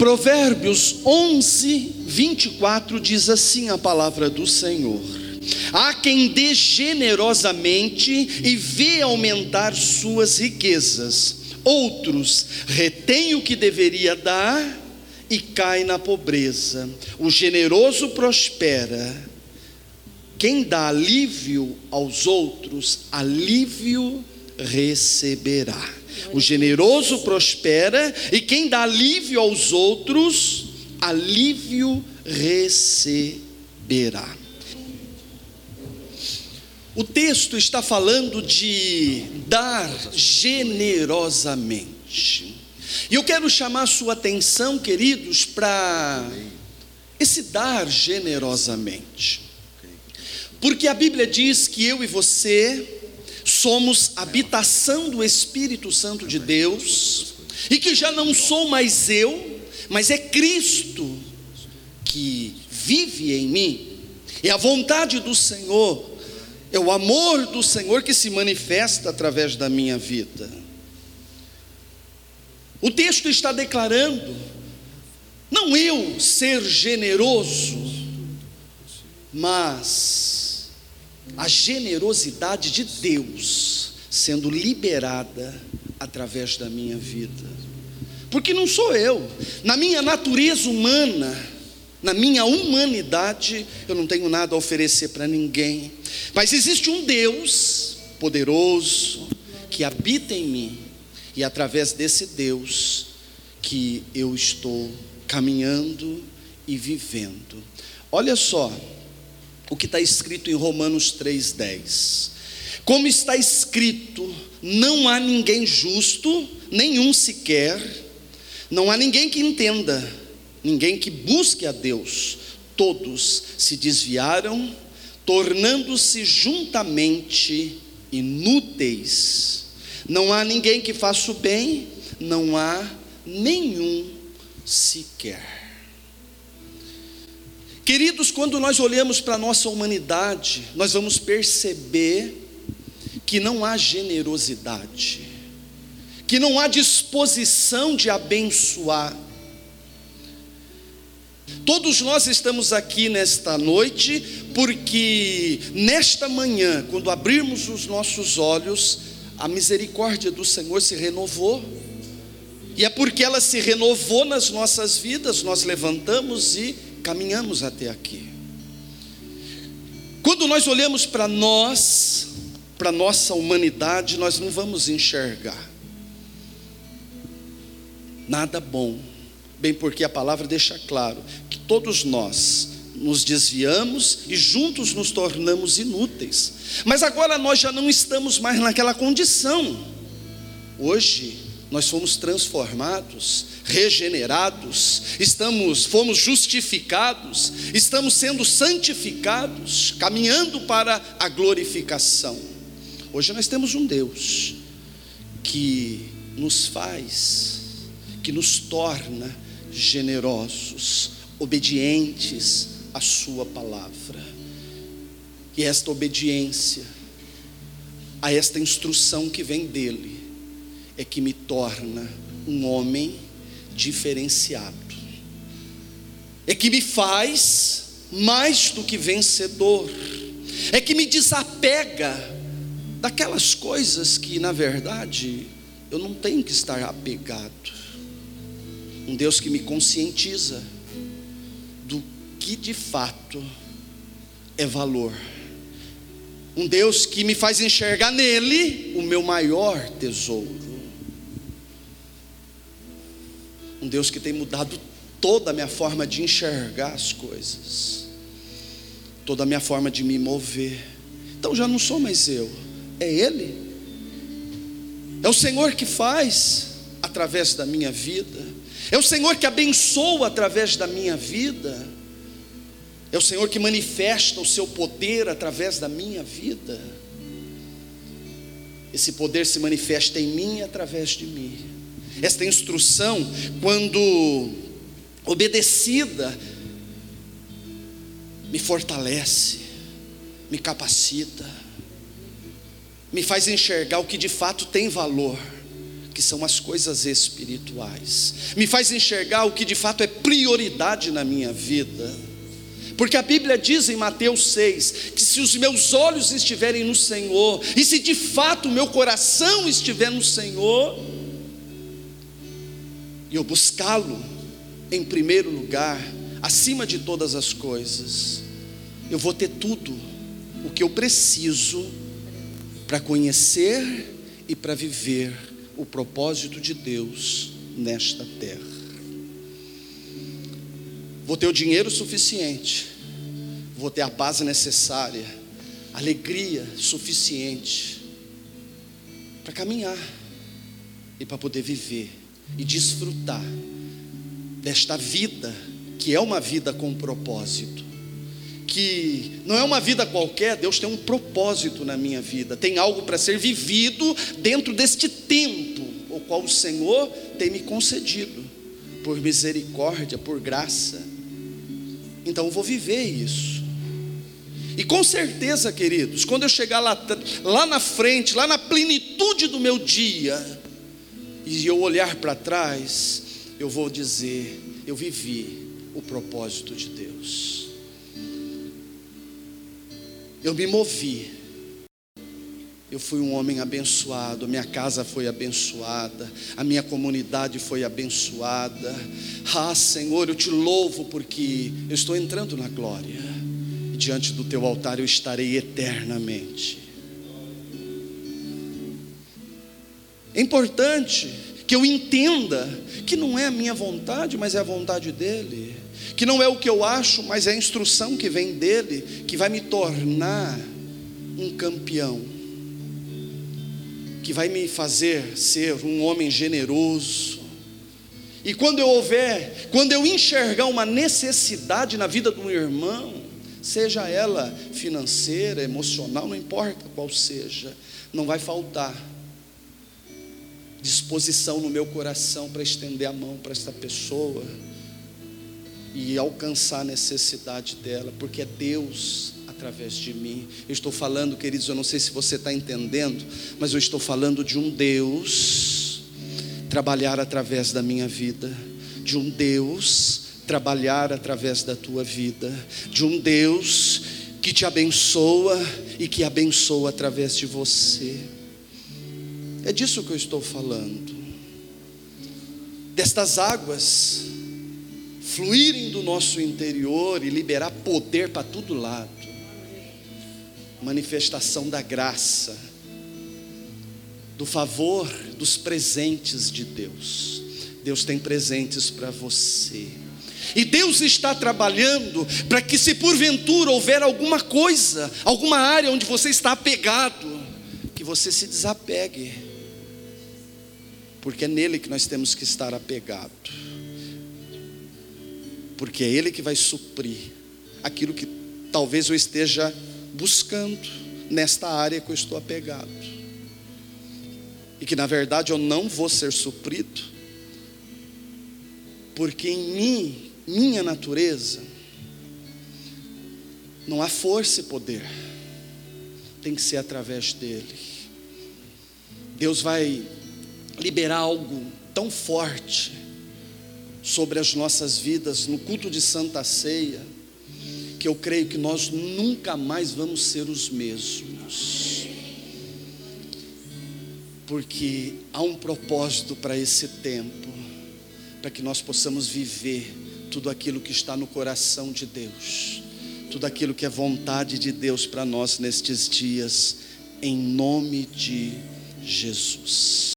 Provérbios 11, 24 diz assim a palavra do Senhor: Há quem dê generosamente e vê aumentar suas riquezas, outros retém o que deveria dar e cai na pobreza. O generoso prospera. Quem dá alívio aos outros, alívio receberá. O generoso prospera, e quem dá alívio aos outros, alívio receberá. O texto está falando de dar generosamente. E eu quero chamar sua atenção, queridos, para esse dar generosamente. Porque a Bíblia diz que eu e você somos habitação do Espírito Santo de Deus, e que já não sou mais eu, mas é Cristo que vive em mim, e a vontade do Senhor, é o amor do Senhor que se manifesta através da minha vida. O texto está declarando, não eu ser generoso, mas a generosidade de Deus sendo liberada através da minha vida. Porque não sou eu, na minha natureza humana, na minha humanidade, eu não tenho nada a oferecer para ninguém, mas existe um Deus poderoso que habita em mim, e através desse Deus que eu estou caminhando e vivendo. Olha só, o que está escrito em Romanos 3,10. Como está escrito, não há ninguém justo, nenhum sequer, não há ninguém que entenda, ninguém que busque a Deus, todos se desviaram, tornando-se juntamente inúteis. Não há ninguém que faça o bem, não há nenhum sequer. Queridos, quando nós olhamos para a nossa humanidade, nós vamos perceber que não há generosidade, que não há disposição de abençoar. Todos nós estamos aqui nesta noite, porque nesta manhã, quando abrirmos os nossos olhos, a misericórdia do Senhor se renovou, e é porque ela se renovou nas nossas vidas, nós levantamos e caminhamos até aqui. Quando nós olhamos para nós, para nossa humanidade, nós não vamos enxergar nada bom, bem porque a palavra deixa claro que todos nós nos desviamos e juntos nos tornamos inúteis. Mas agora nós já não estamos mais naquela condição. Hoje nós fomos transformados, regenerados, estamos, fomos justificados, estamos sendo santificados, caminhando para a glorificação. Hoje nós temos um Deus que nos faz, que nos torna generosos, obedientes à Sua palavra. E esta obediência a esta instrução que vem dele é que me torna um homem diferenciado, é que me faz mais do que vencedor, é que me desapega daquelas coisas que, na verdade, eu não tenho que estar apegado. Um Deus que me conscientiza do que de fato é valor. Um Deus que me faz enxergar nele o meu maior tesouro. Um Deus que tem mudado toda a minha forma de enxergar as coisas, toda a minha forma de me mover. Então já não sou mais eu, é Ele. É o Senhor que faz através da minha vida, é o Senhor que abençoa através da minha vida, é o Senhor que manifesta o seu poder através da minha vida. Esse poder se manifesta em mim e através de mim. Esta instrução, quando obedecida, me fortalece, me capacita, me faz enxergar o que de fato tem valor, que são as coisas espirituais, me faz enxergar o que de fato é prioridade na minha vida. Porque a Bíblia diz em Mateus 6 que se os meus olhos estiverem no Senhor, e se de fato o meu coração estiver no Senhor, e eu buscá-lo em primeiro lugar, acima de todas as coisas, eu vou ter tudo o que eu preciso para conhecer e para viver o propósito de Deus nesta terra. Vou ter o dinheiro suficiente, vou ter a paz necessária, alegria suficiente para caminhar e para poder viver e desfrutar desta vida, que é uma vida com propósito, que não é uma vida qualquer, Deus tem um propósito na minha vida, tem algo para ser vivido dentro deste tempo, o qual o Senhor tem me concedido, por misericórdia, por graça. Então eu vou viver isso. E com certeza, queridos, quando eu chegar lá, lá na frente, lá na plenitude do meu dia, e eu olhar para trás, eu vou dizer: eu vivi o propósito de Deus. Eu me movi. Eu fui um homem abençoado, minha casa foi abençoada, a minha comunidade foi abençoada. Ah, Senhor, eu te louvo porque eu estou entrando na glória. E diante do teu altar eu estarei eternamente. É importante que eu entenda que não é a minha vontade, mas é a vontade dEle, que não é o que eu acho, mas é a instrução que vem dEle, que vai me tornar um campeão, que vai me fazer ser um homem generoso. E quando eu houver, quando eu enxergar uma necessidade na vida de um irmão, seja ela financeira, emocional, não importa qual seja, não vai faltar disposição no meu coração para estender a mão para esta pessoa e alcançar a necessidade dela, porque é Deus através de mim. Eu estou falando, queridos, eu não sei se você está entendendo, mas eu estou falando de um Deus trabalhar através da minha vida, de um Deus trabalhar através da tua vida, de um Deus que te abençoa e que abençoa através de você. É disso que eu estou falando. Destas águas fluírem do nosso interior e liberar poder para todo lado. Manifestação da graça, do favor, dos presentes de Deus. Deus tem presentes para você. E Deus está trabalhando para que, se porventura houver alguma coisa, alguma área onde você está apegado, que você se desapegue porque é nele que nós temos que estar apegado. Porque é ele que vai suprir aquilo que talvez eu esteja buscando nesta área que eu estou apegado. E que na verdade eu não vou ser suprido, porque em mim, minha natureza, não há força e poder, tem que ser através dele. Deus vai liberar algo tão forte sobre as nossas vidas no culto de Santa Ceia, que eu creio que nós nunca mais vamos ser os mesmos. Porque há um propósito para esse tempo, para que nós possamos viver tudo aquilo que está no coração de Deus, tudo aquilo que é vontade de Deus para nós nestes dias, em nome de Jesus.